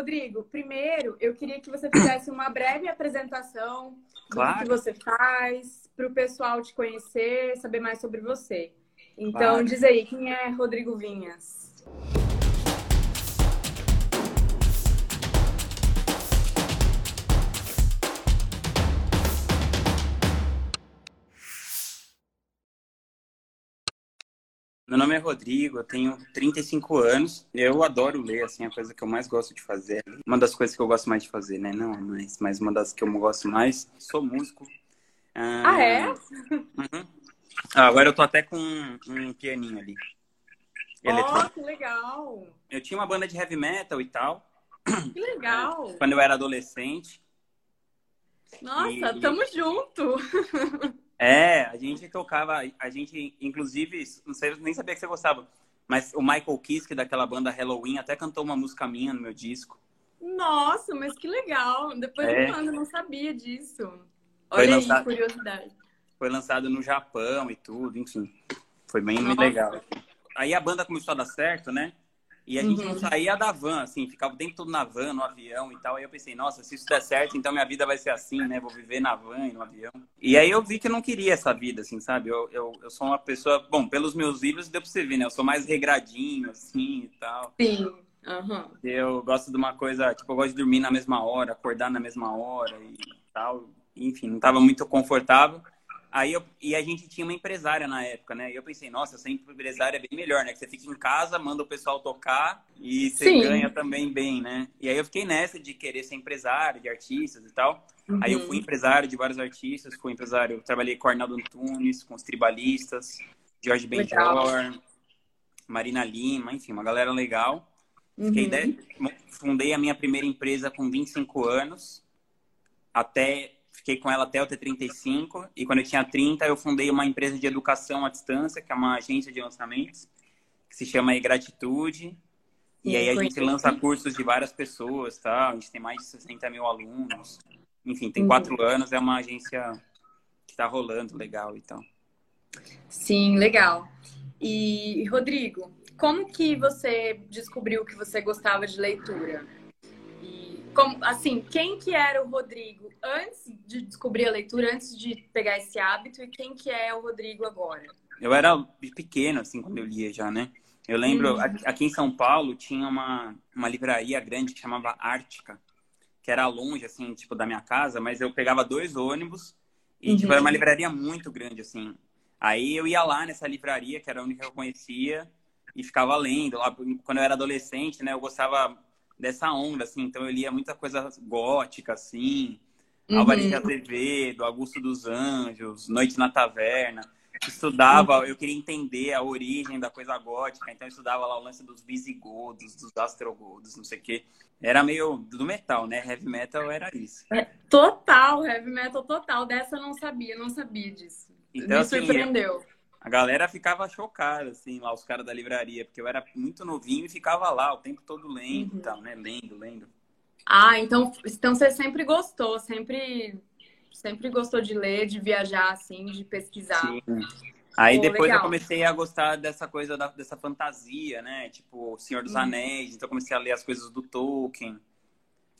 Rodrigo, primeiro eu queria que você fizesse uma breve apresentação claro. do que você faz, para o pessoal te conhecer, saber mais sobre você. Então, claro. diz aí, quem é Rodrigo Vinhas? Meu nome é Rodrigo, eu tenho 35 anos. Eu adoro ler, assim, a coisa que eu mais gosto de fazer. Uma das coisas que eu gosto mais de fazer, né? Não, mas, mas uma das que eu gosto mais. Sou músico. Ah, ah é? Uhum. Ah, agora eu tô até com um, um pianinho ali. Oh, que legal! Eu tinha uma banda de heavy metal e tal. Que legal! Quando eu era adolescente. Nossa, e... tamo junto! É, a gente tocava, a gente, inclusive, não sei, nem sabia que você gostava, mas o Michael Kiske, daquela banda Halloween, até cantou uma música minha no meu disco. Nossa, mas que legal! Depois é. eu mando, não sabia disso. Olha foi aí, lançado, curiosidade. Foi lançado no Japão e tudo, enfim. Foi bem Nossa. legal. Aí a banda começou a dar certo, né? E a gente uhum. não saía da van, assim, ficava o tempo todo na van, no avião e tal. Aí eu pensei, nossa, se isso der certo, então minha vida vai ser assim, né? Vou viver na van e no avião. E aí eu vi que eu não queria essa vida, assim, sabe? Eu, eu, eu sou uma pessoa, bom, pelos meus livros deu pra você ver, né? Eu sou mais regradinho, assim e tal. Sim. Uhum. Eu gosto de uma coisa, tipo, eu gosto de dormir na mesma hora, acordar na mesma hora e tal. Enfim, não estava muito confortável. Aí eu, e a gente tinha uma empresária na época, né? E eu pensei, nossa, ser empresária é bem melhor, né? Que você fica em casa, manda o pessoal tocar e você Sim. ganha também bem, né? E aí eu fiquei nessa de querer ser empresário de artistas e tal. Uhum. Aí eu fui uhum. empresário de vários artistas, fui empresário, trabalhei com Arnaldo Antunes, com os tribalistas, Jorge Benjor, Marina Lima, enfim, uma galera legal. Fiquei uhum. de... Fundei a minha primeira empresa com 25 anos, até Fiquei com ela até eu ter 35. E quando eu tinha 30, eu fundei uma empresa de educação à distância, que é uma agência de lançamentos, que se chama Gratitude. E, e aí a gente lança cursos de várias pessoas, tá? A gente tem mais de 60 mil alunos. Enfim, tem uhum. quatro anos, é uma agência que está rolando legal então. Sim, legal. E, Rodrigo, como que você descobriu que você gostava de leitura? Como, assim, quem que era o Rodrigo antes de descobrir a leitura, antes de pegar esse hábito, e quem que é o Rodrigo agora? Eu era pequeno, assim, quando eu lia já, né? Eu lembro, uhum. aqui em São Paulo, tinha uma, uma livraria grande que chamava Ártica, que era longe, assim, tipo, da minha casa, mas eu pegava dois ônibus e, uhum. tipo, era uma uhum. livraria muito grande, assim. Aí eu ia lá nessa livraria, que era a única que eu conhecia, e ficava lendo. Quando eu era adolescente, né, eu gostava dessa onda, assim. Então eu lia muita coisa gótica, assim. Uhum. Álvares de Azevedo, Augusto dos Anjos, Noite na Taverna. Estudava, eu queria entender a origem da coisa gótica, então eu estudava lá o lance dos visigodos, dos astrogodos, não sei o quê. Era meio do metal, né? Heavy metal era isso. É, total, heavy metal total. Dessa eu não sabia, não sabia disso. Então, Me assim, surpreendeu a galera ficava chocada, assim, lá, os caras da livraria, porque eu era muito novinho e ficava lá o tempo todo lendo uhum. tal, né? Lendo, lendo. Ah, então, então você sempre gostou, sempre, sempre gostou de ler, de viajar, assim, de pesquisar. Sim. Aí Pô, depois legal. eu comecei a gostar dessa coisa, da, dessa fantasia, né? Tipo, Senhor dos uhum. Anéis. Então eu comecei a ler as coisas do Tolkien.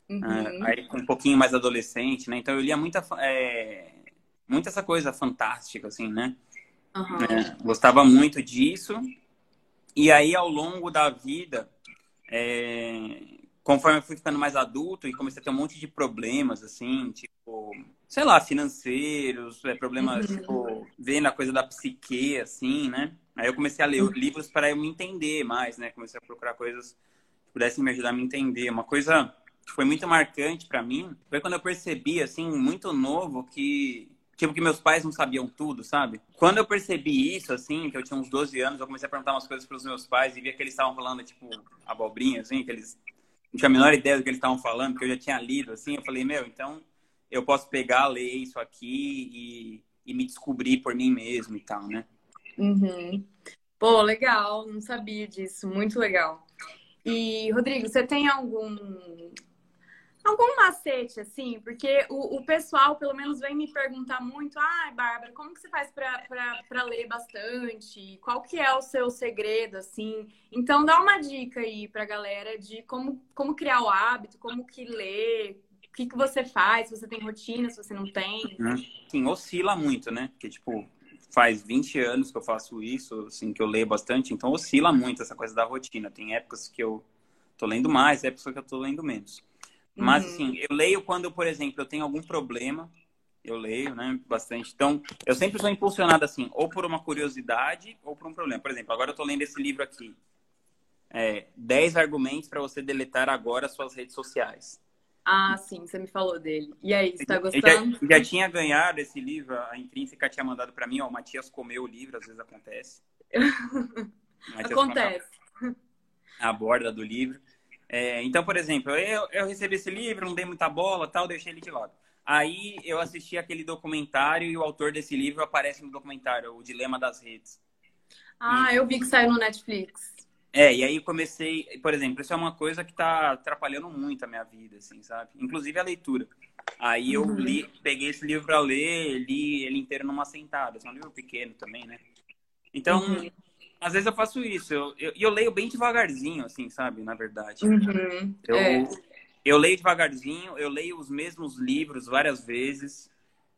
Uhum. Uh, aí um pouquinho mais adolescente, né? Então eu lia muita, é, muita essa coisa fantástica, assim, né? Uhum. É, gostava muito disso. E aí, ao longo da vida, é, conforme eu fui ficando mais adulto e comecei a ter um monte de problemas, assim, tipo, sei lá, financeiros, é, problemas, uhum. tipo, vendo a coisa da psique, assim, né? Aí eu comecei a ler uhum. livros para eu me entender mais, né? Comecei a procurar coisas que pudessem me ajudar a me entender. Uma coisa que foi muito marcante para mim foi quando eu percebi, assim, muito novo, que Tipo, que meus pais não sabiam tudo, sabe? Quando eu percebi isso, assim, que eu tinha uns 12 anos, eu comecei a perguntar umas coisas pros meus pais e via que eles estavam falando, tipo, abobrinha, assim, que eles não tinha a menor ideia do que eles estavam falando, porque eu já tinha lido, assim. Eu falei, meu, então eu posso pegar, ler isso aqui e, e me descobrir por mim mesmo e tal, né? Uhum. Pô, legal, não sabia disso, muito legal. E, Rodrigo, você tem algum algum macete, assim, porque o, o, pessoal, pelo menos, vem me perguntar muito, ai, ah, Bárbara, como que você faz para ler bastante? Qual que é o seu segredo, assim? Então, dá uma dica aí pra galera de como, como criar o hábito, como que ler, o que, que você faz, se você tem rotina, se você não tem. Uhum. Sim, oscila muito, né? Porque, tipo, faz 20 anos que eu faço isso, assim, que eu leio bastante, então oscila muito essa coisa da rotina. Tem épocas que eu tô lendo mais, épocas que eu tô lendo menos. Mas, uhum. assim, eu leio quando, por exemplo, eu tenho algum problema, eu leio, né, bastante. Então, eu sempre sou impulsionado, assim, ou por uma curiosidade ou por um problema. Por exemplo, agora eu tô lendo esse livro aqui. É, 10 argumentos para você deletar agora suas redes sociais. Ah, sim, você me falou dele. E aí, você tá gostando? Já, já, tinha ganhado esse livro, a Intrínseca tinha mandado para mim, ó, o Matias comeu o livro, às vezes acontece. acontece. A borda do livro. É, então, por exemplo, eu, eu recebi esse livro, não dei muita bola, tal, deixei ele de lado. Aí eu assisti aquele documentário e o autor desse livro aparece no documentário, O Dilema das Redes. Ah, e... eu vi que saiu no Netflix. É, e aí comecei, por exemplo, isso é uma coisa que tá atrapalhando muito a minha vida, assim, sabe? Inclusive a leitura. Aí eu uhum. li, peguei esse livro para ler, li ele inteiro numa sentada. É um livro pequeno também, né? Então, uhum. Às vezes eu faço isso. E eu, eu, eu, leio bem devagarzinho, assim, sabe? Na verdade. Uhum. Eu, é. eu leio devagarzinho, eu leio os mesmos livros várias vezes.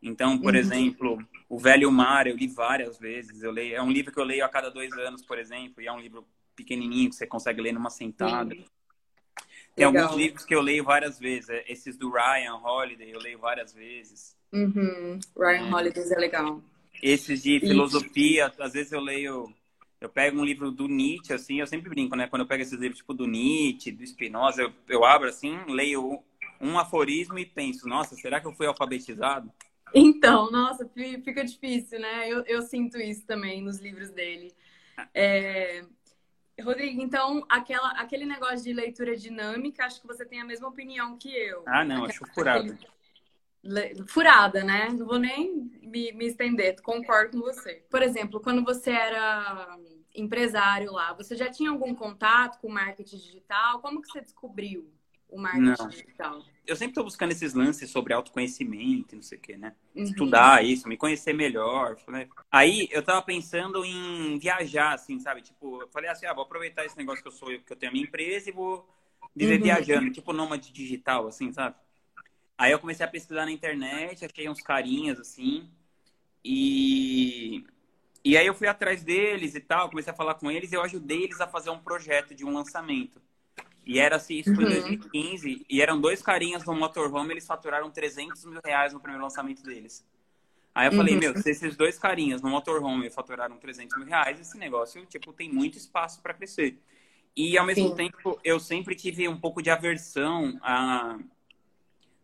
Então, por uhum. exemplo, O Velho Mar, eu li várias vezes. Eu leio, é um livro que eu leio a cada dois anos, por exemplo, e é um livro pequenininho que você consegue ler numa sentada. Sim. Tem Legal. alguns livros que eu leio várias vezes. É, esses do Ryan Holiday, eu leio várias vezes. Uhum. Ryan é. Holiday é legal. Esses de filosofia, às vezes eu leio. Eu pego um livro do Nietzsche, assim, eu sempre brinco, né? Quando eu pego esses livros tipo do Nietzsche, do Spinoza, eu, eu abro assim, leio um aforismo e penso, nossa, será que eu fui alfabetizado? Então, nossa, fica difícil, né? Eu, eu sinto isso também nos livros dele. É, Rodrigo, então, aquela, aquele negócio de leitura dinâmica, acho que você tem a mesma opinião que eu. Ah, não, acho furada. Furada, né? Não vou nem me, me estender, concordo com você. Por exemplo, quando você era empresário lá, você já tinha algum contato com marketing digital? Como que você descobriu o marketing não. digital? eu sempre estou buscando esses lances sobre autoconhecimento, não sei o quê, né? Uhum. Estudar isso, me conhecer melhor. Né? Aí eu tava pensando em viajar, assim, sabe? Tipo, eu falei assim, ah, vou aproveitar esse negócio que eu sou, que eu tenho a minha empresa e vou viver uhum. viajando, tipo nômade digital, assim, sabe? Aí eu comecei a pesquisar na internet, achei uns carinhas, assim, e... E aí eu fui atrás deles e tal, comecei a falar com eles e eu ajudei eles a fazer um projeto de um lançamento. E era assim, isso foi em 2015. Uhum. E eram dois carinhas no motorhome, eles faturaram 300 mil reais no primeiro lançamento deles. Aí eu falei, uhum. meu, se esses dois carinhas no motorhome faturaram 300 mil reais, esse negócio, tipo, tem muito espaço para crescer. E, ao mesmo Sim. tempo, eu sempre tive um pouco de aversão à,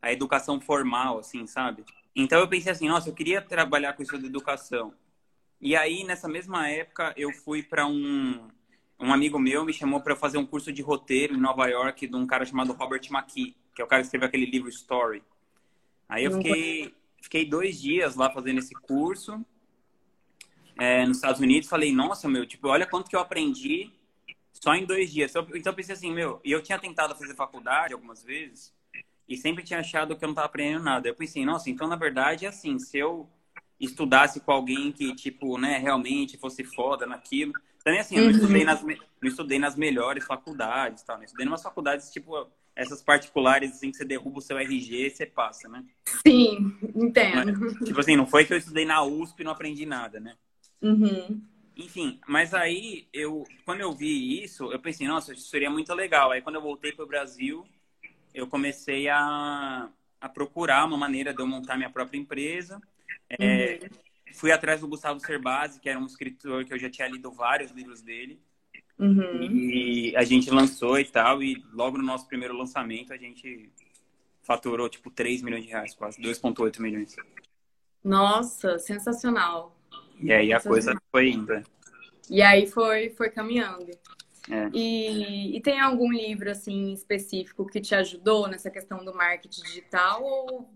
à educação formal, assim, sabe? Então, eu pensei assim, nossa, eu queria trabalhar com isso de educação. E aí, nessa mesma época, eu fui para um, um amigo meu me chamou para fazer um curso de roteiro em Nova York de um cara chamado Robert McKee, que é o cara que escreveu aquele livro Story. Aí eu fiquei, fiquei dois dias lá fazendo esse curso é, nos Estados Unidos. Falei, nossa, meu, tipo, olha quanto que eu aprendi só em dois dias. Então eu pensei assim, meu, e eu tinha tentado fazer faculdade algumas vezes e sempre tinha achado que eu não estava aprendendo nada. Eu pensei, nossa, então na verdade é assim, se eu estudasse com alguém que, tipo, né, realmente fosse foda naquilo, também assim, eu não, estudei uhum. nas, não estudei nas melhores faculdades, tal, né? Estudei em umas faculdades, tipo, essas particulares, assim, que você derruba o seu RG e você passa, né? Sim, entendo. Mas, tipo assim, não foi que eu estudei na USP e não aprendi nada, né? Uhum. Enfim, mas aí, eu, quando eu vi isso, eu pensei, nossa, isso seria muito legal. Aí, quando eu voltei para o Brasil, eu comecei a, a procurar uma maneira de eu montar minha própria empresa. É, uhum fui atrás do Gustavo Cerbasi, que era um escritor que eu já tinha lido vários livros dele. Uhum. E a gente lançou e tal, e logo no nosso primeiro lançamento a gente faturou tipo 3 milhões de reais, quase 2,8 milhões. Nossa, sensacional. E aí a coisa foi indo. E aí foi, foi caminhando. É. E, e tem algum livro assim específico que te ajudou nessa questão do marketing digital ou,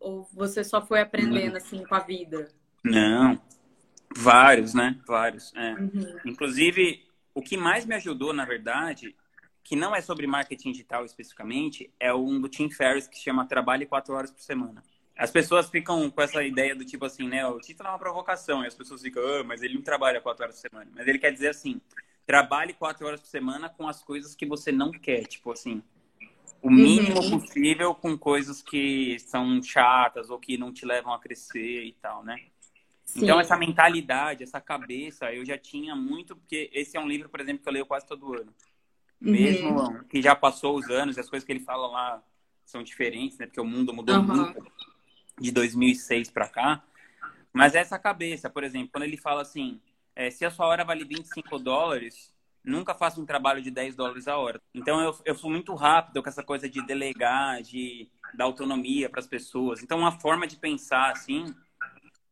ou você só foi aprendendo assim com a vida? Não, vários, né? Vários. É. Uhum. Inclusive, o que mais me ajudou, na verdade, que não é sobre marketing digital especificamente, é um do Tim Ferriss que chama Trabalhe quatro horas por semana. As pessoas ficam com essa ideia do tipo assim, né? O título é uma provocação, e as pessoas ficam, oh, mas ele não trabalha quatro horas por semana. Mas ele quer dizer assim, trabalhe quatro horas por semana com as coisas que você não quer. Tipo assim, o mínimo uhum. possível com coisas que são chatas ou que não te levam a crescer e tal, né? Sim. Então, essa mentalidade, essa cabeça, eu já tinha muito, porque esse é um livro, por exemplo, que eu leio quase todo ano. Uhum. Mesmo que já passou os anos, as coisas que ele fala lá são diferentes, né? Porque o mundo mudou uhum. muito de 2006 para cá. Mas essa cabeça, por exemplo, quando ele fala assim, é, se a sua hora vale 25 dólares, nunca faça um trabalho de 10 dólares a hora. Então eu, eu fui muito rápido com essa coisa de delegar, de dar autonomia para as pessoas. Então uma forma de pensar assim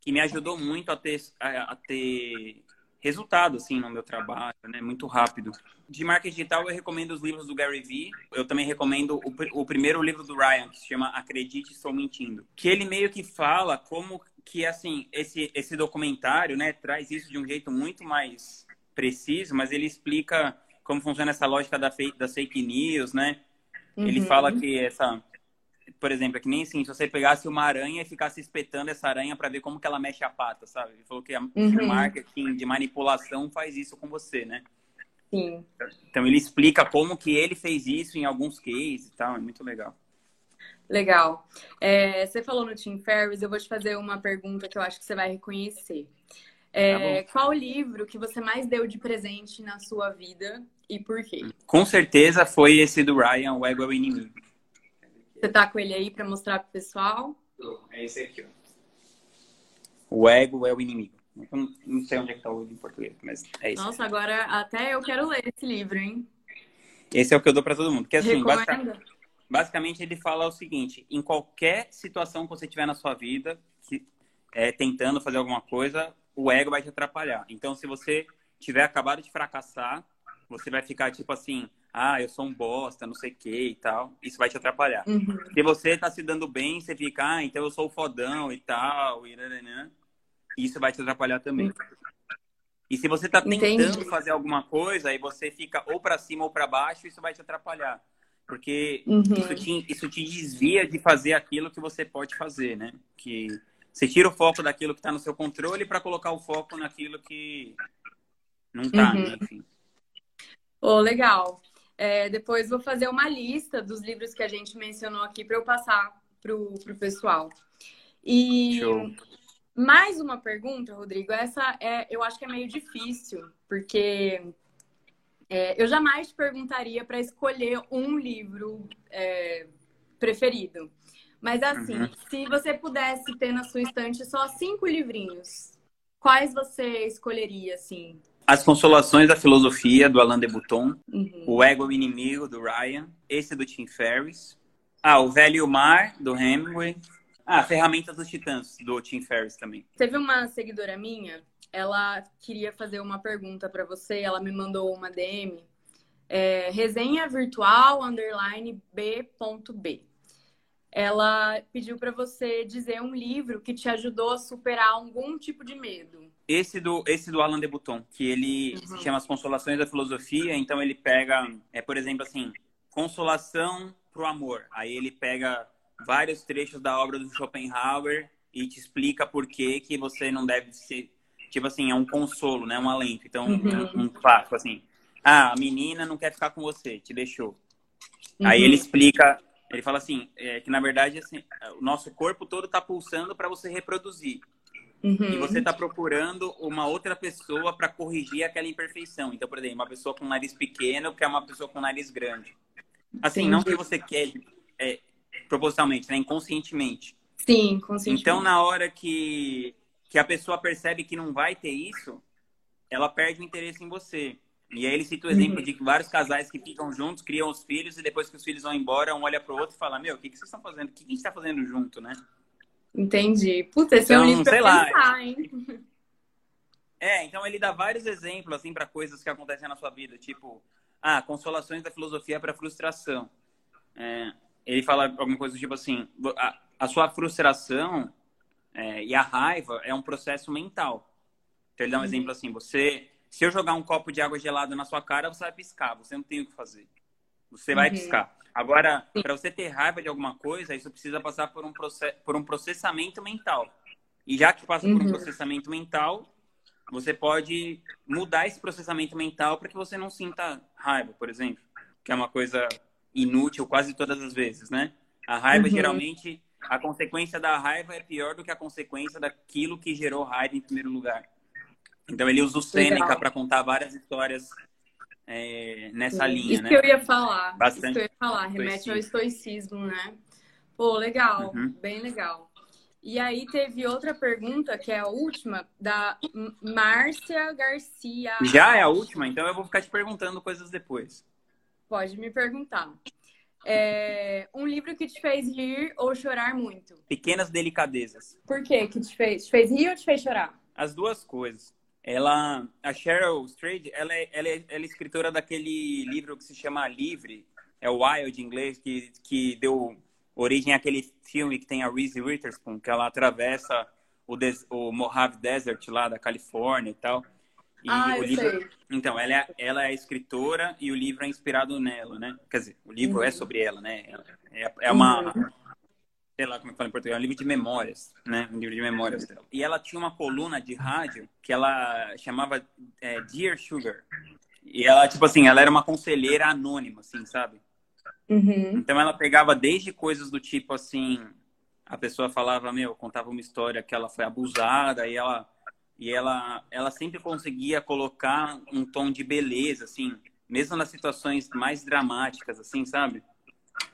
que me ajudou muito a ter, a, a ter resultado assim no meu trabalho, né? Muito rápido. De marketing digital eu recomendo os livros do Gary Vee. Eu também recomendo o, o primeiro livro do Ryan que se chama Acredite Estou Mentindo, que ele meio que fala como que assim esse esse documentário, né, traz isso de um jeito muito mais preciso, mas ele explica como funciona essa lógica da fake, das fake news, né? Uhum. Ele fala que essa por exemplo, é que nem assim, se você pegasse uma aranha e ficasse espetando essa aranha para ver como que ela mexe a pata, sabe? Ele falou que a, uhum. o marketing de manipulação faz isso com você, né? Sim. Então ele explica como que ele fez isso em alguns cases e tal, é muito legal. Legal. É, você falou no Tim Ferriss, eu vou te fazer uma pergunta que eu acho que você vai reconhecer. É, tá qual livro que você mais deu de presente na sua vida e por quê? Com certeza foi esse do Ryan, O Ego é o Inimigo. Você tá com ele aí para mostrar pro pessoal? É esse aqui, ó. O ego é o inimigo. Eu não sei onde é que tá o livro em português, mas é isso. Nossa, agora até eu quero ler esse livro, hein? Esse é o que eu dou para todo mundo. Porque assim, basicamente, basicamente, ele fala o seguinte: em qualquer situação que você tiver na sua vida, que, é, tentando fazer alguma coisa, o ego vai te atrapalhar. Então, se você tiver acabado de fracassar, você vai ficar tipo assim: ah, eu sou um bosta, não sei o que e tal, isso vai te atrapalhar. Uhum. Se você tá se dando bem, você fica, ah, então eu sou o fodão e tal, e né, isso vai te atrapalhar também. E se você tá tentando Entendi. fazer alguma coisa e você fica ou para cima ou para baixo, isso vai te atrapalhar. Porque uhum. isso, te, isso te desvia de fazer aquilo que você pode fazer, né? Que você tira o foco daquilo que está no seu controle para colocar o foco naquilo que não tá, uhum. né? Enfim. Oh, legal. É, depois vou fazer uma lista dos livros que a gente mencionou aqui para eu passar para o pessoal. E Show. mais uma pergunta, Rodrigo. Essa é, eu acho que é meio difícil, porque é, eu jamais te perguntaria para escolher um livro é, preferido. Mas assim, uhum. se você pudesse ter na sua estante só cinco livrinhos, quais você escolheria, assim? As Consolações da Filosofia, do Alain de Botton. Uhum. O Ego o Inimigo, do Ryan. Esse do Tim Ferriss. Ah, O Velho e o Mar, do Hemingway. Ah, Ferramentas dos Titãs, do Tim Ferriss também. Teve uma seguidora minha, ela queria fazer uma pergunta para você, ela me mandou uma DM. É, resenha virtual underline b.b. Ela pediu para você dizer um livro que te ajudou a superar algum tipo de medo. Esse do, esse do Alain de Botton, que ele uhum. se chama As Consolações da Filosofia, então ele pega, é por exemplo assim, consolação pro amor. Aí ele pega vários trechos da obra do Schopenhauer e te explica por que que você não deve ser, tipo assim, é um consolo, né, um alento. Então, uhum. um, um assim, ah, a menina não quer ficar com você, te deixou. Uhum. Aí ele explica, ele fala assim, é, que na verdade assim, o nosso corpo todo está pulsando para você reproduzir. Uhum. E você está procurando uma outra pessoa para corrigir aquela imperfeição. Então, por exemplo, uma pessoa com nariz pequeno que é uma pessoa com nariz grande. Assim, Sim. não que você quer é, propositalmente, né? Inconscientemente. Sim, conscientemente. Então, na hora que, que a pessoa percebe que não vai ter isso, ela perde o interesse em você. E aí ele cita o exemplo uhum. de vários casais que ficam juntos, criam os filhos, e depois que os filhos vão embora, um olha para o outro e fala, meu, o que, que vocês estão fazendo? O que a gente está fazendo junto, né? Entendi. Puta, esse então, é um então, livro pra pensar, hein? É, então ele dá vários exemplos, assim, para coisas que acontecem na sua vida, tipo, ah, consolações da filosofia para frustração. É, ele fala alguma coisa tipo assim, a, a sua frustração é, e a raiva é um processo mental. Então ele dá um uhum. exemplo assim, você, se eu jogar um copo de água gelada na sua cara, você vai piscar, você não tem o que fazer. Você vai uhum. piscar. Agora, para você ter raiva de alguma coisa, isso precisa passar por um, por um processamento mental. E já que passa uhum. por um uhum. processamento mental, você pode mudar esse processamento mental para que você não sinta raiva, por exemplo, que é uma coisa inútil quase todas as vezes, né? A raiva, uhum. geralmente, a consequência da raiva é pior do que a consequência daquilo que gerou raiva em primeiro lugar. Então, ele usa o Sêneca para contar várias histórias é, nessa linha, Isso né? que eu ia falar. Bastante. Isso que eu ia falar. Remete ao estoicismo, né? Pô, legal. Uhum. Bem legal. E aí teve outra pergunta, que é a última, da Márcia Garcia. Já é a última? Então eu vou ficar te perguntando coisas depois. Pode me perguntar. É, um livro que te fez rir ou chorar muito? Pequenas Delicadezas. Por quê que te fez? Te fez rir ou te fez chorar? As duas coisas. Ela, a Cheryl Strayed, ela é, ela, é, ela é escritora daquele livro que se chama Livre, é o Wild em inglês, que, que deu origem àquele filme que tem a Reese Witherspoon, que ela atravessa o, des, o Mojave Desert lá da Califórnia e tal. E ah, o livro, sei. então ela é, ela é escritora e o livro é inspirado nela, né? Quer dizer, o livro é uhum. é sobre ela, né? É, é uma uhum sei lá como é que fala em português, é um livro de memórias, né? Um livro de memórias dela. E ela tinha uma coluna de rádio que ela chamava é, Dear Sugar. E ela, tipo assim, ela era uma conselheira anônima, assim, sabe? Uhum. Então ela pegava desde coisas do tipo assim, a pessoa falava, meu, contava uma história que ela foi abusada e ela e ela ela sempre conseguia colocar um tom de beleza, assim, mesmo nas situações mais dramáticas, assim, sabe?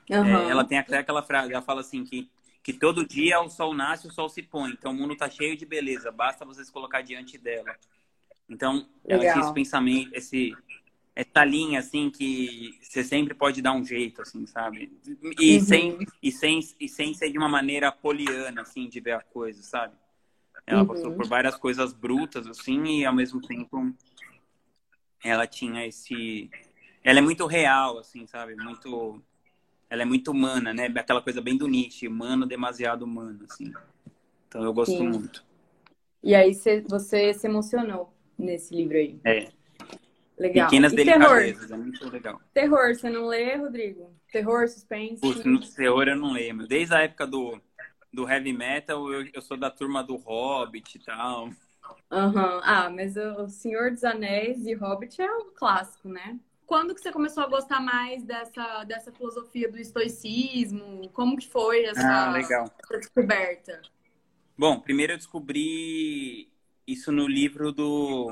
Uhum. É, ela tem até aquela frase, ela fala assim que que todo dia o sol nasce, o sol se põe. Então o mundo está cheio de beleza, basta vocês colocar diante dela. Então, Legal. ela tinha esse pensamento, esse essa linha assim que você sempre pode dar um jeito, assim, sabe? E uhum. sem e sem e sem ser de uma maneira poliana assim de ver a coisa, sabe? Ela uhum. passou por várias coisas brutas assim e ao mesmo tempo ela tinha esse ela é muito real assim, sabe? Muito ela é muito humana, né? Aquela coisa bem do Nietzsche, humano, demasiado humano, assim. Então eu gosto Sim. muito. E aí você se emocionou nesse livro aí. É. Legal. Pequenas e delicadezas, terror? é muito legal. Terror, você não lê, Rodrigo? Terror, suspense? Putz, no terror eu não leio. Desde a época do, do heavy metal, eu, eu sou da turma do Hobbit e tal. Uhum. Ah, mas o Senhor dos Anéis e Hobbit é um clássico, né? Quando que você começou a gostar mais dessa, dessa filosofia do estoicismo? Como que foi essa, ah, essa descoberta? Bom, primeiro eu descobri isso no livro do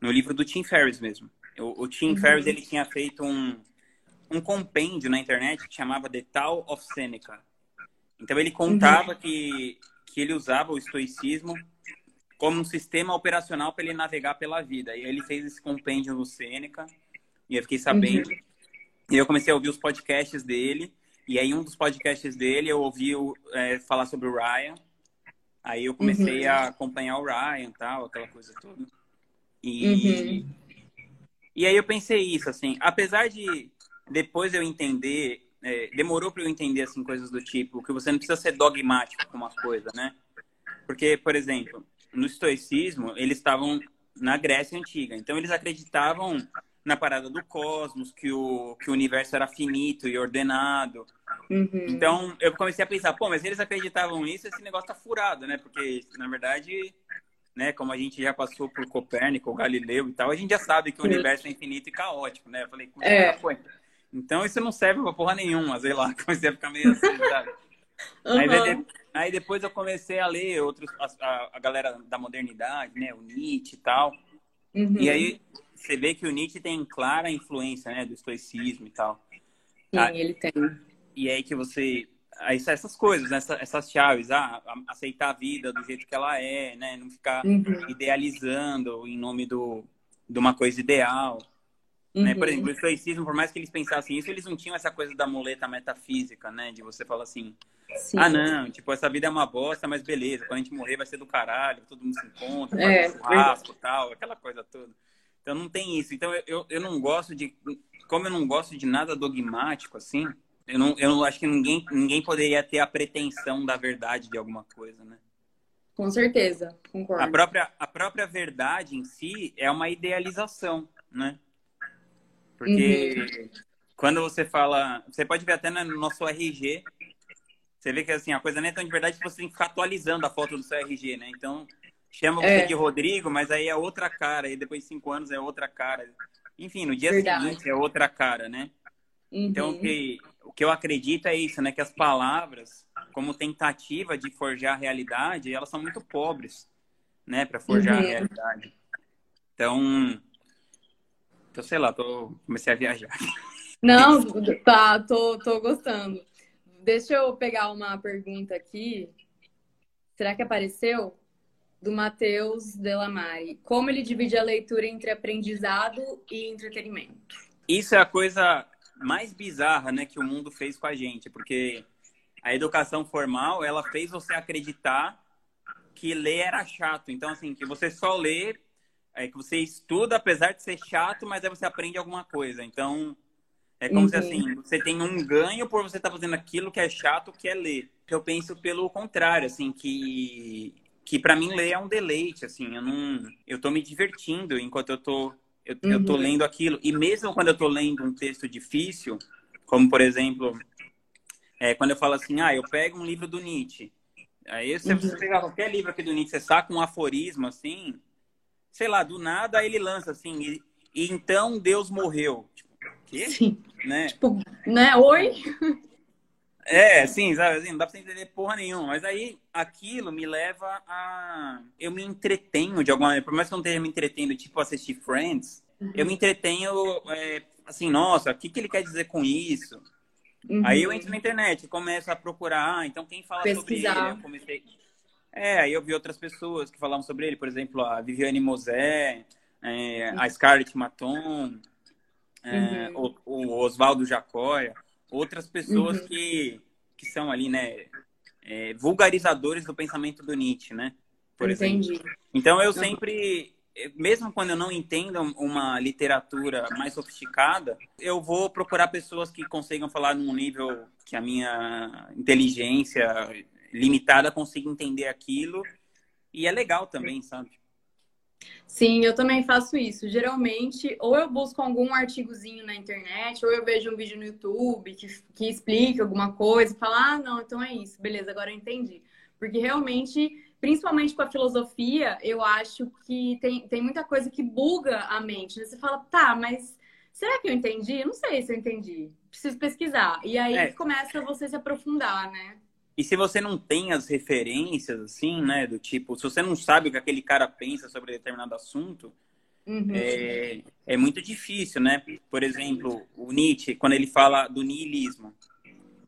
no livro do Tim Ferriss mesmo. O, o Tim uhum. Ferriss ele tinha feito um um compêndio na internet que chamava The Tao of Seneca. Então ele contava uhum. que que ele usava o estoicismo como um sistema operacional para ele navegar pela vida. E ele fez esse compêndio no Sêneca, e eu fiquei sabendo. Uhum. E eu comecei a ouvir os podcasts dele, e aí um dos podcasts dele eu ouvi é, falar sobre o Ryan. Aí eu comecei uhum. a acompanhar o Ryan tal, aquela coisa toda. E, uhum. e aí eu pensei isso, assim, apesar de depois eu entender, é, demorou para eu entender assim coisas do tipo que você não precisa ser dogmático com uma coisa, né? Porque, por exemplo, no estoicismo, eles estavam na Grécia Antiga. Então, eles acreditavam na parada do cosmos, que o, que o universo era finito e ordenado. Uhum. Então, eu comecei a pensar, pô, mas eles acreditavam nisso, esse negócio tá furado, né? Porque, na verdade, né, como a gente já passou por Copérnico, Galileu e tal, a gente já sabe que o universo é infinito e caótico, né? Eu falei, é. foi. Então, isso não serve pra porra nenhuma, sei lá. Comecei a ficar meio assim, sabe? Uhum. Aí, Aí depois eu comecei a ler outros, a, a galera da modernidade, né? O Nietzsche e tal. Uhum. E aí você vê que o Nietzsche tem clara influência, né? Do estoicismo e tal. Sim, ah, ele tem. E aí que você... Aí essas coisas, né? essas, essas chaves. Ah, aceitar a vida do jeito que ela é, né? Não ficar uhum. idealizando em nome do, de uma coisa ideal. Uhum. Né? Por uhum. exemplo, o estoicismo, por mais que eles pensassem isso, eles não tinham essa coisa da muleta metafísica, né? De você falar assim, Sim. ah, não, tipo, essa vida é uma bosta, mas beleza, quando a gente morrer vai ser do caralho, todo mundo se encontra, é, faz um churrasco tal, aquela coisa toda. Então não tem isso. Então eu, eu, eu não gosto de... Como eu não gosto de nada dogmático, assim, eu não, eu não acho que ninguém, ninguém poderia ter a pretensão da verdade de alguma coisa, né? Com certeza, concordo. A própria, a própria verdade em si é uma idealização, né? Porque, uhum. quando você fala. Você pode ver até no nosso RG. Você vê que assim, a coisa não é tão de verdade que você tem que ficar atualizando a foto do seu RG, né? Então, chama você é. de Rodrigo, mas aí é outra cara. E depois de cinco anos é outra cara. Enfim, no dia verdade. seguinte é outra cara, né? Uhum. Então, o que, o que eu acredito é isso, né? Que as palavras, como tentativa de forjar a realidade, elas são muito pobres, né? Para forjar uhum. a realidade. Então, então, sei lá, tô, comecei a viajar. Não, tá, tô, tô gostando. Deixa eu pegar uma pergunta aqui. Será que apareceu? Do Matheus Delamare. Como ele divide a leitura entre aprendizado e entretenimento? Isso é a coisa mais bizarra, né, que o mundo fez com a gente, porque a educação formal, ela fez você acreditar que ler era chato. Então, assim, que você só lê, é que você estuda, apesar de ser chato, mas aí você aprende alguma coisa. Então, é como uhum. se assim, você tem um ganho por você estar tá fazendo aquilo que é chato, que é ler. Eu penso pelo contrário, assim, que que para mim ler é um deleite, assim, eu não eu tô me divertindo enquanto eu tô eu, uhum. eu tô lendo aquilo. E mesmo quando eu tô lendo um texto difícil, como por exemplo, é, quando eu falo assim, ah, eu pego um livro do Nietzsche. Aí se você uhum. pegar qualquer livro aqui do Nietzsche, você saca um aforismo assim, sei lá, do nada ele lança assim, e, e então Deus morreu. Tipo, quê? Sim. Né? Tipo, né? Oi? É, sim, sabe? Assim, não dá pra você entender porra nenhuma. Mas aí aquilo me leva a. Eu me entretenho de alguma maneira. Por mais que eu não esteja me entretendo, tipo, assistir Friends, uhum. eu me entretenho é, assim, nossa, o que, que ele quer dizer com isso? Uhum. Aí eu entro na internet começo a procurar, ah, então quem fala Pesquisar. sobre ele? Eu comecei. É, aí eu vi outras pessoas que falavam sobre ele, por exemplo, a Viviane Mosé, é, a Scarlett Maton, é, uhum. o, o Oswaldo Jacóia, outras pessoas uhum. que, que são ali, né, é, vulgarizadores do pensamento do Nietzsche, né? Por Entendi. exemplo. Então eu sempre, mesmo quando eu não entendo uma literatura mais sofisticada, eu vou procurar pessoas que consigam falar num nível que a minha inteligência limitada consiga entender aquilo. E é legal também, sabe? Sim, eu também faço isso. Geralmente, ou eu busco algum artigozinho na internet, ou eu vejo um vídeo no YouTube que, que explique alguma coisa, falar, ah, não, então é isso, beleza, agora eu entendi. Porque realmente, principalmente com a filosofia, eu acho que tem, tem muita coisa que buga a mente. Né? Você fala, tá, mas será que eu entendi? Eu não sei se eu entendi. Preciso pesquisar. E aí é. começa você se aprofundar, né? E se você não tem as referências, assim, né? Do tipo, se você não sabe o que aquele cara pensa sobre determinado assunto, uhum. é, é muito difícil, né? Por exemplo, o Nietzsche, quando ele fala do niilismo,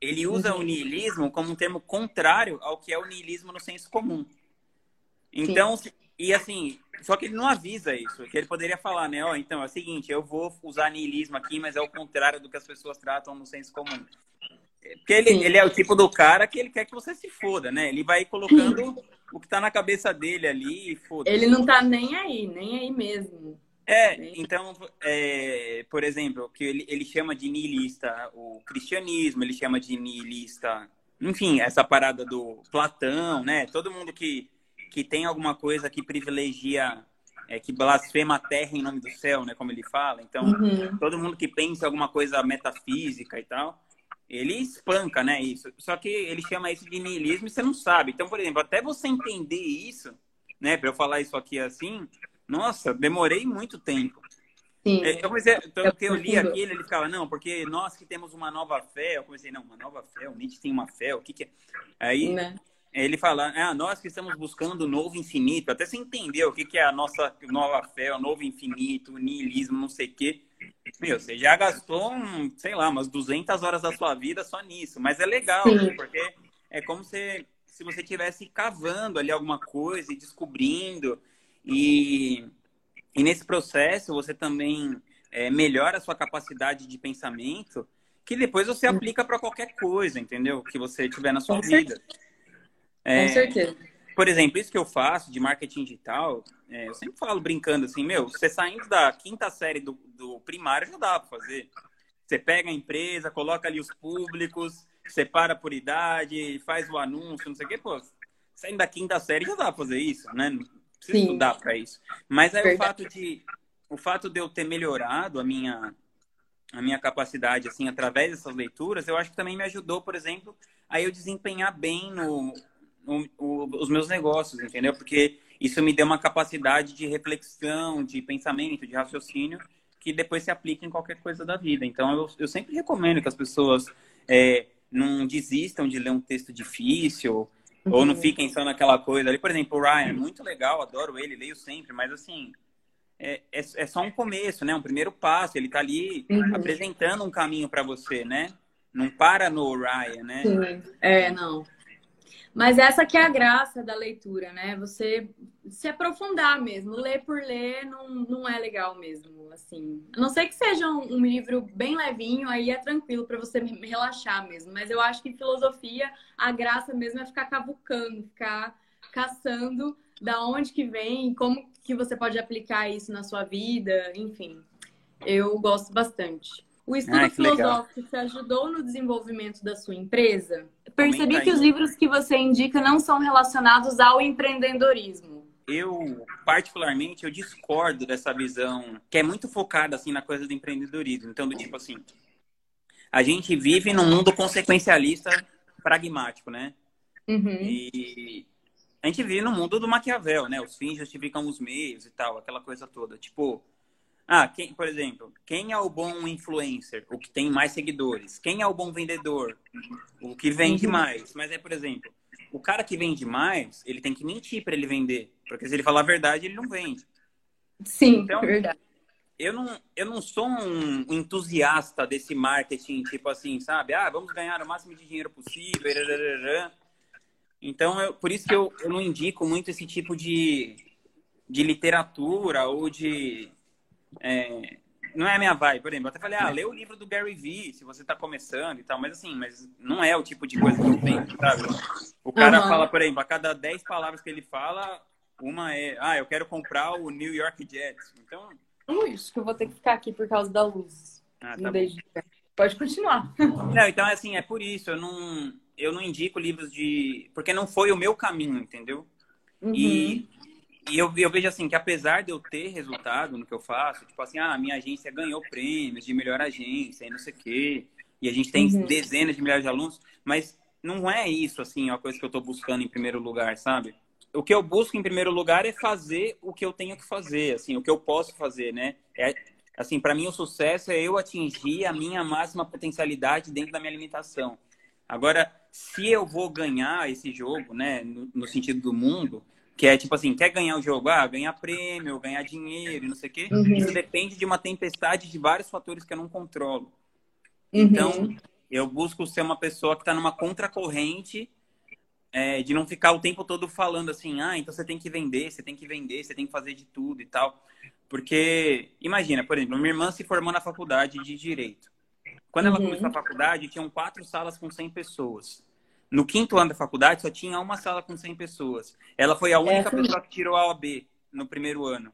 ele usa uhum. o niilismo como um termo contrário ao que é o niilismo no senso comum. Então, Sim. e assim, só que ele não avisa isso, que ele poderia falar, né? Ó, oh, então é o seguinte, eu vou usar niilismo aqui, mas é o contrário do que as pessoas tratam no senso comum. Porque ele, ele é o tipo do cara que ele quer que você se foda, né? Ele vai colocando o que tá na cabeça dele ali e foda. Ele não tá nem aí, nem aí mesmo. É, então, é, por exemplo, que ele, ele chama de niilista o cristianismo, ele chama de niilista, enfim, essa parada do Platão, né? Todo mundo que, que tem alguma coisa que privilegia, é, que blasfema a terra em nome do céu, né? Como ele fala. Então, uhum. todo mundo que pensa alguma coisa metafísica e tal, ele espanca, né, isso. Só que ele chama isso de niilismo e você não sabe. Então, por exemplo, até você entender isso, né, para eu falar isso aqui assim, nossa, demorei muito tempo. Sim. É, eu comecei, então, que eu li aquilo, ele ficava, não, porque nós que temos uma nova fé, eu comecei, não, uma nova fé, o Nietzsche tem uma fé, o que que é? Aí né? ele fala, ah, nós que estamos buscando o novo infinito, até você entendeu o que que é a nossa nova fé, o novo infinito, o niilismo, não sei o quê. Meu, você já gastou, um, sei lá, umas 200 horas da sua vida só nisso. Mas é legal, né? porque é como se, se você estivesse cavando ali alguma coisa e descobrindo. E, e nesse processo você também é, melhora a sua capacidade de pensamento, que depois você aplica para qualquer coisa, entendeu? Que você tiver na sua Com vida. Certeza. É, Com certeza. Por exemplo, isso que eu faço de marketing digital, é, eu sempre falo brincando assim, meu, você saindo da quinta série do, do primário já dá para fazer. Você pega a empresa, coloca ali os públicos, separa por idade, faz o anúncio, não sei o quê, pô, saindo da quinta série já dá pra fazer isso, né? Não precisa Sim. estudar para isso. Mas aí o fato de o fato de eu ter melhorado a minha a minha capacidade, assim, através dessas leituras, eu acho que também me ajudou, por exemplo, a eu desempenhar bem no, no, no, os meus negócios, entendeu? Porque isso me deu uma capacidade de reflexão, de pensamento, de raciocínio, que depois se aplica em qualquer coisa da vida. Então, eu, eu sempre recomendo que as pessoas é, não desistam de ler um texto difícil, uhum. ou não uhum. fiquem só naquela coisa ali. Por exemplo, o Ryan, muito legal, adoro ele, leio sempre, mas assim, é, é, é, só um começo, né? Um primeiro passo. Ele está ali uhum. apresentando um caminho para você, né? Não para no Ryan, né? Sim. É, não. Mas essa que é a graça da leitura, né? Você se aprofundar mesmo. Ler por ler não, não é legal mesmo, assim. A não sei que seja um, um livro bem levinho, aí é tranquilo para você relaxar mesmo. Mas eu acho que em filosofia a graça mesmo é ficar cavucando, ficar caçando da onde que vem, como que você pode aplicar isso na sua vida, enfim. Eu gosto bastante. O estudo ah, filosófico legal. te ajudou no desenvolvimento da sua empresa? Percebi que os livros que você indica não são relacionados ao empreendedorismo. Eu, particularmente, eu discordo dessa visão que é muito focada assim na coisa do empreendedorismo. Então, do tipo assim, a gente vive num mundo consequencialista pragmático, né? Uhum. E a gente vive no mundo do Maquiavel, né? Os fins justificam os meios e tal, aquela coisa toda. Tipo, ah, quem, por exemplo, quem é o bom influencer? O que tem mais seguidores. Quem é o bom vendedor? O que vende uhum. mais. Mas é, por exemplo, o cara que vende mais, ele tem que mentir para ele vender. Porque se ele falar a verdade, ele não vende. Sim, então, verdade. Eu não, eu não sou um entusiasta desse marketing, tipo assim, sabe? Ah, vamos ganhar o máximo de dinheiro possível. Então, eu, por isso que eu, eu não indico muito esse tipo de, de literatura ou de. É, não é a minha vibe, por exemplo. Eu até falei, ah, lê o livro do Gary Vee, se você está começando e tal, mas assim, mas não é o tipo de coisa que eu tenho, sabe? O cara uhum. fala, por exemplo, a cada 10 palavras que ele fala, uma é, ah, eu quero comprar o New York Jets. Então. Isso, que eu vou ter que ficar aqui por causa da luz. Ah, tá Pode continuar. Não, então, assim, é por isso, eu não eu não indico livros de. Porque não foi o meu caminho, entendeu? Uhum. E, e eu, eu, vejo assim que apesar de eu ter resultado no que eu faço, tipo assim, ah, minha agência ganhou prêmios de melhor agência e não sei o quê, e a gente tem uhum. dezenas de milhares de alunos, mas não é isso, assim, a coisa que eu estou buscando em primeiro lugar, sabe? O que eu busco em primeiro lugar é fazer o que eu tenho que fazer, assim, o que eu posso fazer, né? É, assim, para mim o sucesso é eu atingir a minha máxima potencialidade dentro da minha limitação. Agora, se eu vou ganhar esse jogo, né, no, no, sentido do mundo, que é tipo assim, quer ganhar o jogo, ah, ganhar prêmio, ganhar dinheiro, não sei o quê, uhum. isso depende de uma tempestade de vários fatores que eu não controlo. Uhum. Então, eu busco ser uma pessoa que está numa contracorrente é, de não ficar o tempo todo falando assim, ah, então você tem que vender, você tem que vender, você tem que fazer de tudo e tal. Porque, imagina, por exemplo, minha irmã se formou na faculdade de Direito. Quando ela uhum. começou a faculdade, tinham quatro salas com 100 pessoas. No quinto ano da faculdade, só tinha uma sala com 100 pessoas. Ela foi a única é, pessoa que tirou a OAB no primeiro ano.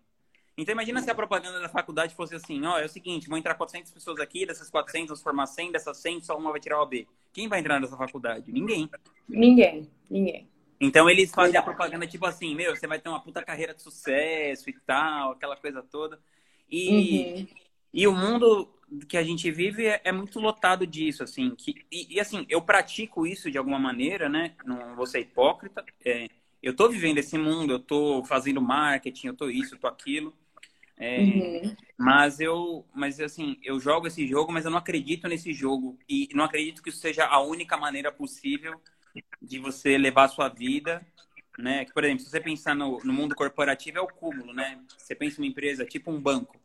Então, imagina se a propaganda da faculdade fosse assim: ó, é o seguinte, vão entrar 400 pessoas aqui, dessas 400 vão formar 100, dessas 100 só uma vai tirar a OAB. Quem vai entrar nessa faculdade? Ninguém. Ninguém, ninguém. Então, eles fazem a propaganda tipo assim: meu, você vai ter uma puta carreira de sucesso e tal, aquela coisa toda. E, uhum. E o mundo que a gente vive é, é muito lotado disso, assim. Que, e, e, assim, eu pratico isso de alguma maneira, né? Não vou ser hipócrita. É, eu tô vivendo esse mundo, eu tô fazendo marketing, eu tô isso, eu tô aquilo. É, uhum. Mas eu, mas assim, eu jogo esse jogo, mas eu não acredito nesse jogo e não acredito que isso seja a única maneira possível de você levar a sua vida, né? Por exemplo, se você pensar no, no mundo corporativo é o cúmulo, né? Você pensa em uma empresa tipo um banco,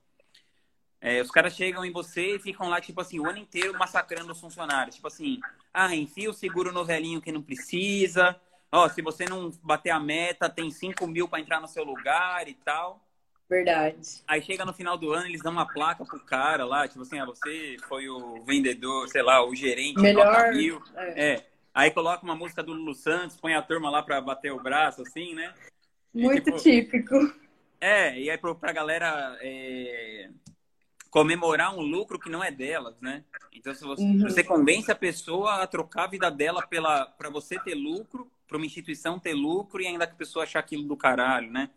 é, os caras chegam em você e ficam lá, tipo assim, o ano inteiro massacrando os funcionários. Tipo assim, ah, enfia o seguro no velhinho que não precisa. Ó, se você não bater a meta, tem 5 mil para entrar no seu lugar e tal. Verdade. Aí chega no final do ano, eles dão uma placa pro cara lá, tipo assim, ah, você foi o vendedor, sei lá, o gerente Melhor, mil. É. é. Aí coloca uma música do Lulu Santos, põe a turma lá pra bater o braço, assim, né? Muito e, tipo, típico. É, e aí pra galera é, comemorar um lucro que não é delas, né? Então, se você, uhum. você convence a pessoa a trocar a vida dela para você ter lucro, para uma instituição ter lucro e ainda que a pessoa achar aquilo do caralho, né?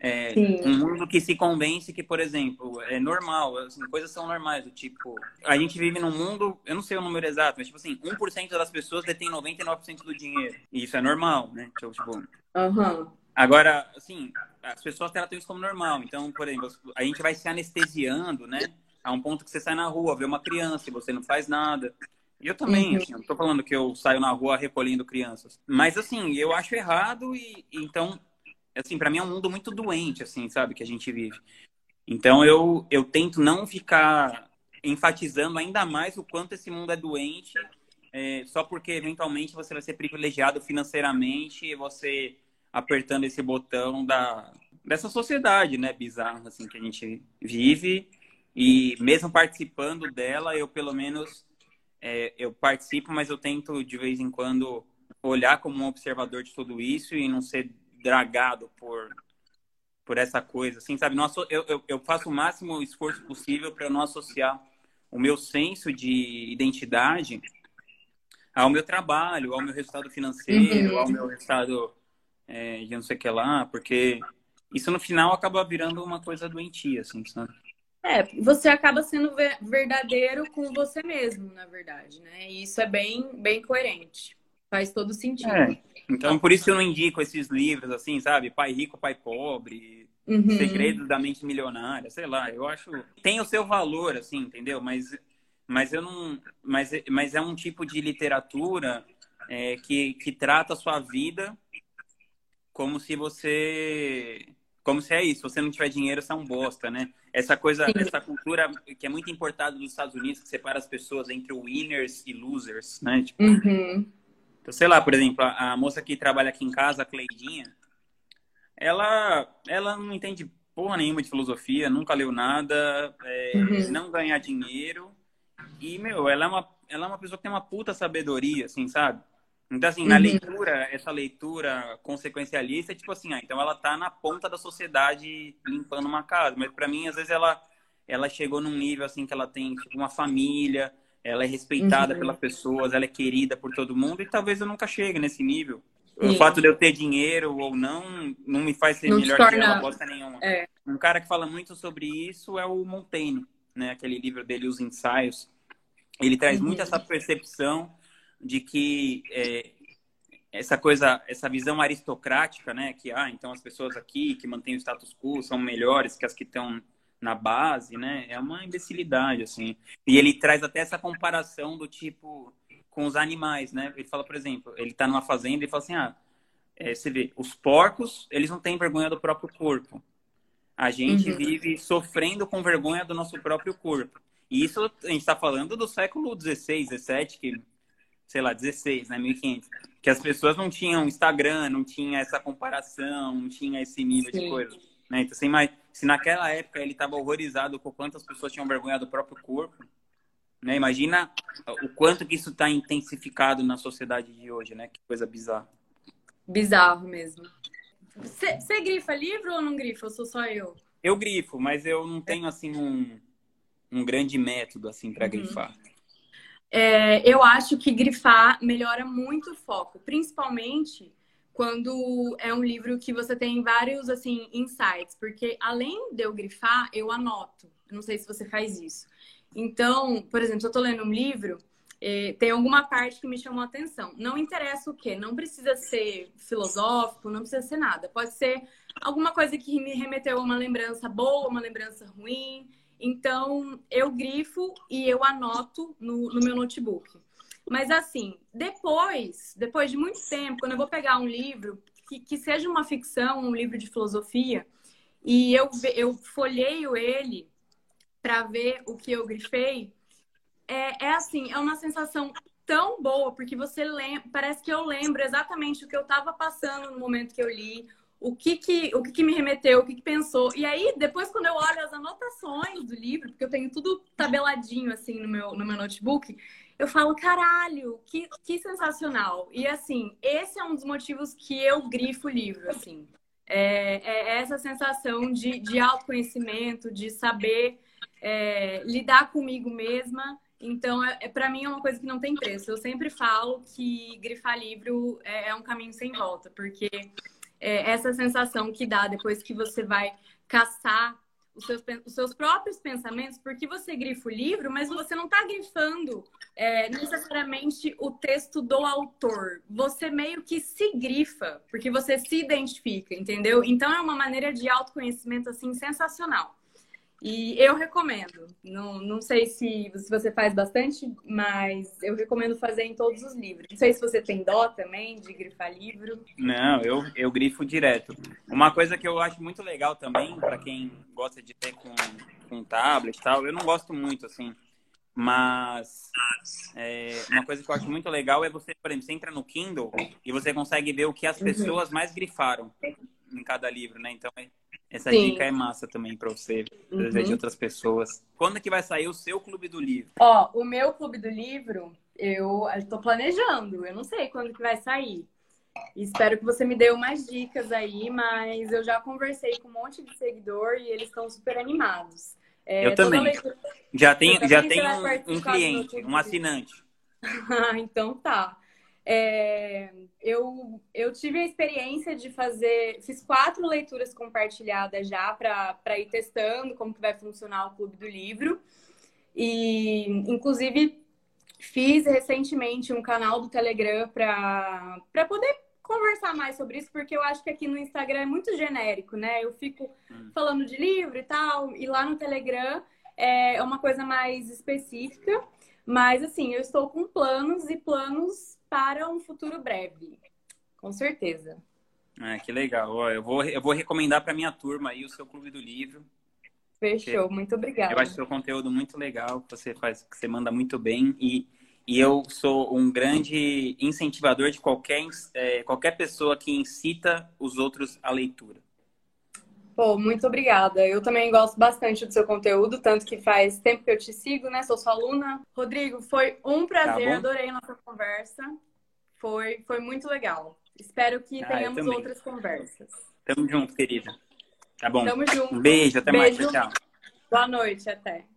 É, um mundo que se convence que, por exemplo, é normal, assim, coisas são normais, do tipo, a gente vive num mundo, eu não sei o número exato, mas tipo assim, 1% das pessoas detém 99% do dinheiro. E isso é normal, né? Tipo, tipo uhum. Agora, assim, as pessoas tratam isso como normal. Então, por exemplo, a gente vai se anestesiando, né? A um ponto que você sai na rua, vê uma criança e você não faz nada. E eu também, uhum. assim, não tô falando que eu saio na rua recolhendo crianças. Mas, assim, eu acho errado e, então, assim, para mim é um mundo muito doente, assim, sabe, que a gente vive. Então, eu, eu tento não ficar enfatizando ainda mais o quanto esse mundo é doente, é, só porque, eventualmente, você vai ser privilegiado financeiramente e você apertando esse botão da, dessa sociedade, né, bizarra, assim, que a gente vive. E mesmo participando dela, eu, pelo menos é, eu participo, mas eu tento de vez em quando olhar como um observador de tudo isso e não ser dragado por por essa coisa, assim, sabe? Não, eu, eu, eu faço o máximo esforço possível para não associar o meu senso de identidade ao meu trabalho, ao meu resultado financeiro, uhum. ao meu resultado é, de não sei o que lá, porque isso no final acaba virando uma coisa doentia, assim, sabe? É, você acaba sendo verdadeiro com você mesmo, na verdade, né? E isso é bem, bem coerente. Faz todo sentido. É. Então, por isso que eu não indico esses livros, assim, sabe? Pai rico, pai pobre, uhum. Segredos da mente milionária, sei lá. Eu acho. Tem o seu valor, assim, entendeu? Mas, mas eu não. Mas, mas é um tipo de literatura é, que, que trata a sua vida como se você como se é isso, se você não tiver dinheiro, você é um bosta, né? Essa coisa, Sim. essa cultura que é muito importada dos Estados Unidos, que separa as pessoas entre winners e losers, né? Tipo, uhum. então, sei lá, por exemplo, a, a, moça que trabalha aqui em casa, a Cleidinha, ela, ela não entende porra nenhuma de filosofia, nunca leu nada, é, uhum. não ganha dinheiro. E, meu, ela é, uma, ela é uma pessoa que tem uma puta sabedoria, assim, sabe? Então, assim, na uhum. leitura, essa leitura consequencialista, tipo assim, ah, então ela tá na ponta da sociedade limpando uma casa. Mas para mim, às vezes, ela, ela chegou num nível, assim, que ela tem tipo, uma família, ela é respeitada uhum. pelas pessoas, ela é querida por todo mundo, e talvez eu nunca chegue nesse nível. Sim. O fato de eu ter dinheiro ou não, não me faz ser não melhor torna... que ela, bosta nenhuma. É. Um cara que fala muito sobre isso é o Montaigne, né? Aquele livro dele, Os Ensaios. Ele traz uhum. muito essa percepção de que é, essa coisa, essa visão aristocrática, né, que ah, então as pessoas aqui que mantêm o status quo são melhores que as que estão na base, né, é uma imbecilidade assim. E ele traz até essa comparação do tipo com os animais, né? Ele fala, por exemplo, ele está numa fazenda e fala assim, ah, é, você vê, os porcos, eles não têm vergonha do próprio corpo. A gente uhum. vive sofrendo com vergonha do nosso próprio corpo. E isso a gente está falando do século XVI, XVII, que sei lá, 16, né, 1500, que as pessoas não tinham Instagram, não tinha essa comparação, não tinha esse nível Sim. de coisa. Né? Então, assim, mas se naquela época ele estava horrorizado com quantas pessoas tinham vergonha do próprio corpo, né? Imagina o quanto que isso está intensificado na sociedade de hoje, né? Que coisa bizarra. Bizarro mesmo. Você grifa livro ou não grifa? Ou sou só eu? Eu grifo, mas eu não tenho assim um, um grande método assim para uhum. grifar é, eu acho que grifar melhora muito o foco, principalmente quando é um livro que você tem vários assim insights, porque além de eu grifar, eu anoto. Não sei se você faz isso. Então, por exemplo, se eu estou lendo um livro, é, tem alguma parte que me chamou a atenção. Não interessa o que, não precisa ser filosófico, não precisa ser nada. Pode ser alguma coisa que me remeteu a uma lembrança boa, uma lembrança ruim. Então, eu grifo e eu anoto no, no meu notebook. Mas assim, depois, depois de muito tempo, quando eu vou pegar um livro que, que seja uma ficção, um livro de filosofia, e eu, eu folheio ele para ver o que eu grifei, é, é assim, é uma sensação tão boa, porque você lembra, parece que eu lembro exatamente o que eu estava passando no momento que eu li, o que que, o que, que me remeteu, o que, que pensou. E aí, depois, quando eu olho as anotações do livro, porque eu tenho tudo tabeladinho, assim, no meu, no meu notebook, eu falo, caralho, que, que sensacional. E, assim, esse é um dos motivos que eu grifo o livro, assim. É, é essa sensação de, de autoconhecimento, de saber é, lidar comigo mesma. Então, é, é para mim é uma coisa que não tem preço. Eu sempre falo que grifar livro é, é um caminho sem volta, porque é, essa sensação que dá depois que você vai caçar os seus, os seus próprios pensamentos, porque você grifa o livro, mas você não está grifando é, necessariamente o texto do autor. Você meio que se grifa, porque você se identifica, entendeu? Então é uma maneira de autoconhecimento assim sensacional. E eu recomendo. Não, não sei se, se você faz bastante, mas eu recomendo fazer em todos os livros. Não sei se você tem dó também de grifar livro. Não, eu, eu grifo direto. Uma coisa que eu acho muito legal também, para quem gosta de ter com, com tablet e tal, eu não gosto muito, assim. Mas é, uma coisa que eu acho muito legal é você, por exemplo, você entra no Kindle e você consegue ver o que as uhum. pessoas mais grifaram em cada livro, né? Então, é essa Sim. dica é massa também para você, uhum. de outras pessoas. Quando é que vai sair o seu clube do livro? Ó, o meu clube do livro, eu estou planejando. Eu não sei quando que vai sair. Espero que você me dê umas dicas aí, mas eu já conversei com um monte de seguidor e eles estão super animados. É, eu também. Já tenho, já tenho um, um cliente, um assinante. então tá. É, eu, eu tive a experiência de fazer, fiz quatro leituras compartilhadas já para ir testando como que vai funcionar o Clube do Livro. E, inclusive, fiz recentemente um canal do Telegram para poder conversar mais sobre isso, porque eu acho que aqui no Instagram é muito genérico, né? Eu fico hum. falando de livro e tal, e lá no Telegram é uma coisa mais específica. Mas, assim, eu estou com planos e planos para um futuro breve. Com certeza. Ah, que legal. eu, vou, eu vou recomendar para minha turma aí o seu Clube do Livro. Fechou, muito obrigada. Eu acho seu conteúdo muito legal, que você faz, que você manda muito bem. E, e eu sou um grande incentivador de qualquer, é, qualquer pessoa que incita os outros à leitura. Pô, muito obrigada. Eu também gosto bastante do seu conteúdo, tanto que faz tempo que eu te sigo, né? Sou sua aluna. Rodrigo, foi um prazer, tá adorei a nossa conversa. Foi, foi muito legal. Espero que ah, tenhamos outras conversas. Tamo junto, querida. Tá bom. Tamo junto. Um beijo, até beijo. mais. Tchau. Boa noite, até.